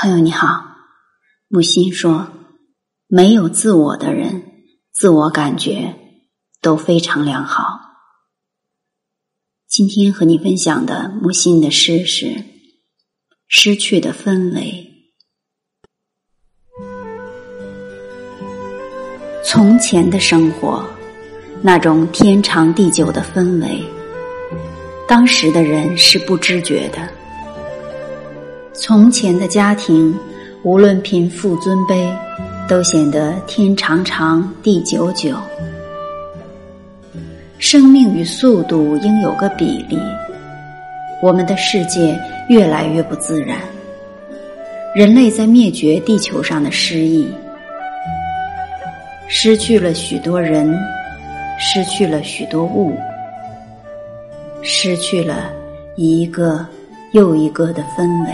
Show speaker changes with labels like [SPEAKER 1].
[SPEAKER 1] 朋友你好，木心说，没有自我的人，自我感觉都非常良好。今天和你分享的木心的诗是《失去的氛围》。从前的生活，那种天长地久的氛围，当时的人是不知觉的。从前的家庭，无论贫富尊卑，都显得天长长地久久。生命与速度应有个比例。我们的世界越来越不自然，人类在灭绝地球上的诗意，失去了许多人，失去了许多物，失去了一个又一个的氛围。